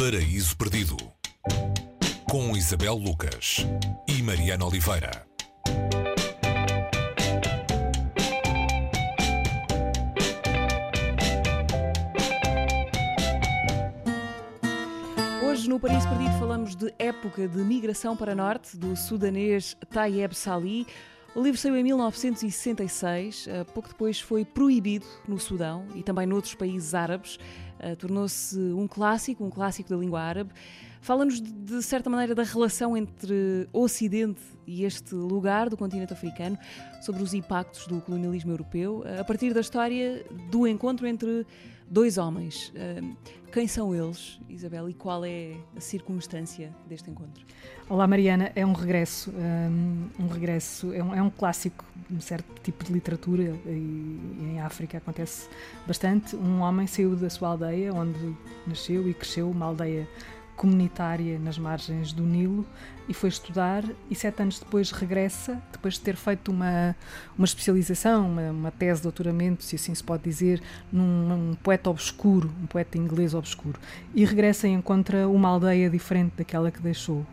Paraíso Perdido com Isabel Lucas e Mariana Oliveira. Hoje no Paraíso Perdido falamos de época de migração para norte do sudanês Tayeb Salih. O livro saiu em 1966, eh, pouco depois foi proibido no Sudão e também noutros países árabes. Eh, tornou-se um clássico, um clássico da língua árabe. Fala-nos de certa maneira da relação entre Ocidente e este lugar do continente africano, sobre os impactos do colonialismo europeu, eh, a partir da história do encontro entre dois homens. Quem são eles, Isabel, e qual é a circunstância deste encontro? Olá, Mariana. É um regresso, um, regresso, é um, é um clássico, um certo tipo de literatura e, em África acontece bastante. Um homem saiu da sua aldeia, onde nasceu e cresceu, uma aldeia comunitária nas margens do Nilo e foi estudar e sete anos depois regressa, depois de ter feito uma, uma especialização, uma, uma tese de doutoramento, se assim se pode dizer, num, num poeta obscuro, um poeta inglês obscuro, e regressa e encontra uma aldeia diferente daquela que deixou.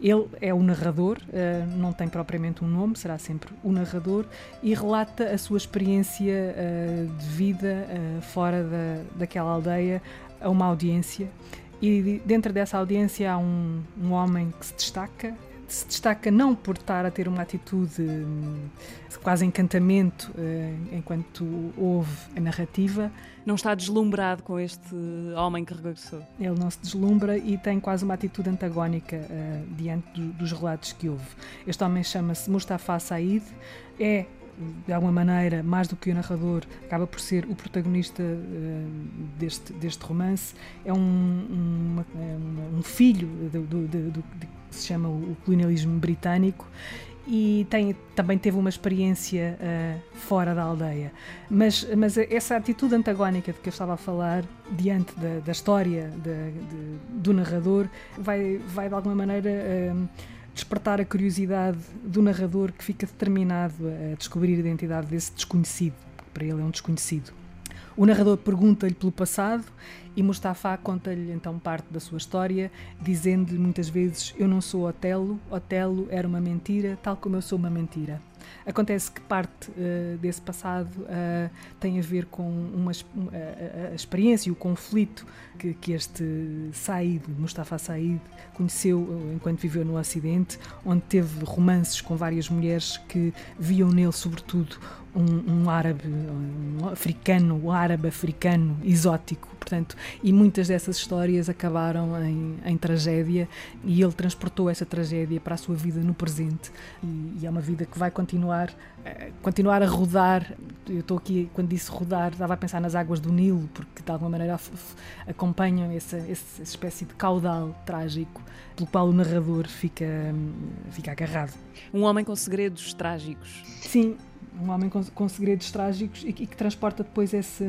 Ele é o narrador, eh, não tem propriamente um nome, será sempre o narrador, e relata a sua experiência eh, de vida eh, fora da, daquela aldeia a uma audiência e dentro dessa audiência há um, um homem que se destaca, se destaca não por estar a ter uma atitude hum, quase encantamento uh, enquanto ouve a narrativa. Não está deslumbrado com este homem que regressou. Ele não se deslumbra e tem quase uma atitude antagónica uh, diante do, dos relatos que ouve. Este homem chama-se Mustafa Said, é de alguma maneira, mais do que o narrador, acaba por ser o protagonista uh, deste, deste romance. É um, um, um filho do, do, do, do, que se chama o colonialismo britânico e tem, também teve uma experiência uh, fora da aldeia. Mas, mas essa atitude antagónica de que eu estava a falar, diante da, da história de, de, do narrador, vai, vai de alguma maneira. Uh, despertar a curiosidade do narrador que fica determinado a descobrir a identidade desse desconhecido, que para ele é um desconhecido. O narrador pergunta-lhe pelo passado e Mustafa conta-lhe então parte da sua história, dizendo-lhe muitas vezes: Eu não sou Otelo, Otelo era uma mentira, tal como eu sou uma mentira. Acontece que parte uh, desse passado uh, tem a ver com uma, a, a, experiência e o conflito que, que este Said, Mustafa Said, conheceu uh, enquanto viveu no Ocidente, onde teve romances com várias mulheres que viam nele, sobretudo, um, um árabe, um africano, um árabe africano exótico, portanto, e muitas dessas histórias acabaram em, em, tragédia e ele transportou essa tragédia para a sua vida no presente e, e é uma vida que vai continuar uh, continuar a rodar. Eu estou aqui quando disse rodar estava a pensar nas águas do Nilo porque de alguma maneira acompanham essa, essa espécie de caudal trágico pelo qual o narrador fica fica agarrado. Um homem com segredos trágicos. Sim, um homem com, com segredos trágicos e, e, que transporta depois esse,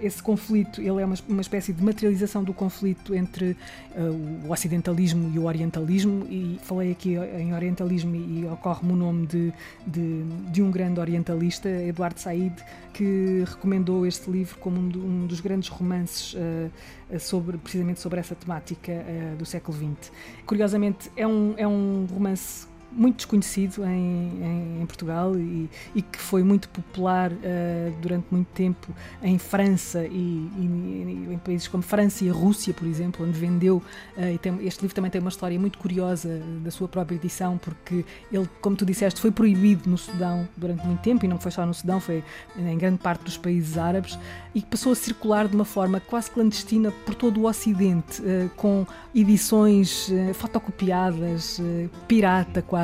esse conflito. Ele é uma, uma espécie de materialização do conflito entre uh, o ocidentalismo e o orientalismo. E falei aqui em orientalismo e, ocorre-me o nome de, de, de, um grande orientalista, Eduardo Said, que recomendou este livro como um, um dos grandes romances uh, sobre, precisamente sobre essa temática uh, do século XX. Curiosamente, é um, é um romance muito desconhecido em, em, Portugal e, e, que foi muito popular uh, durante muito tempo em França e, e, em países como França e Rússia, por exemplo, onde vendeu. Uh, tem, este livro também tem uma história muito curiosa da sua própria edição, porque ele, como tu disseste, foi proibido no Sudão durante muito tempo e não foi só no Sudão, foi em grande parte dos países árabes e passou a circular de uma forma quase clandestina por todo o Ocidente, uh, com edições fotocopiadas, pirata quase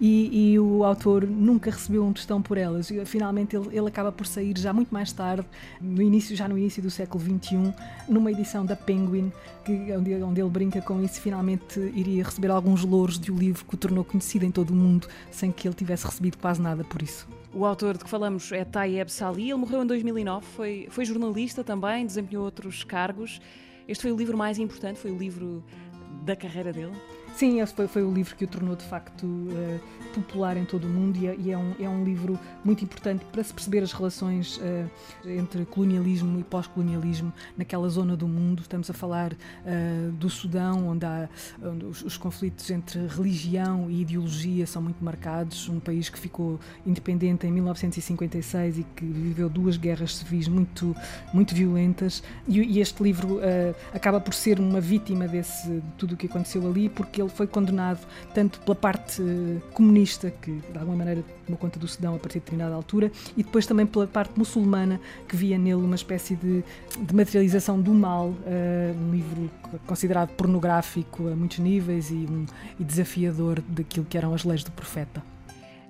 e, e, o autor nunca recebeu um tostão por elas. Finalmente ele, ele, acaba por sair já muito mais tarde, no início, já no início do século XXI, numa edição da Penguin, que, onde, onde ele brinca com isso, finalmente iria receber alguns louros de um livro que o tornou conhecido em todo o mundo, sem que ele tivesse recebido quase nada por isso. O autor de que falamos é Tayeb Salih, ele morreu em 2009, foi, foi jornalista também, desempenhou outros cargos. Este foi o livro mais importante, foi o livro da carreira dele? Sim, esse foi, foi o livro que o tornou de facto uh, popular em todo o mundo e, é, e é, um, é um livro muito importante para se perceber as relações uh, entre colonialismo e pós-colonialismo naquela zona do mundo. Estamos a falar uh, do Sudão, onde, há, onde os, os, conflitos entre religião e ideologia são muito marcados. Um país que ficou independente em 1956 e que viveu duas guerras civis muito, muito violentas. E, e este livro acaba por ser uma vítima desse, de tudo o que aconteceu ali, porque ele ele foi condenado tanto pela parte eh, comunista, que de alguma maneira tomou conta do Sudão a partir de determinada altura, e depois também pela parte muçulmana, que via nele uma espécie de, de materialização do mal, uh, um livro considerado pornográfico a muitos níveis e, um, e desafiador daquilo que eram as leis do profeta.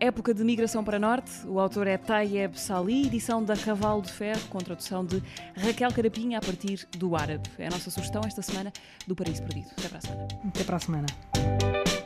Época de Migração para Norte, o autor é Tayeb Sali, edição da Cavalo de Ferro, com tradução de Raquel Carapinha a partir do árabe. É a nossa sugestão esta semana do Paraíso Perdido. Até para a semana. Até para a semana.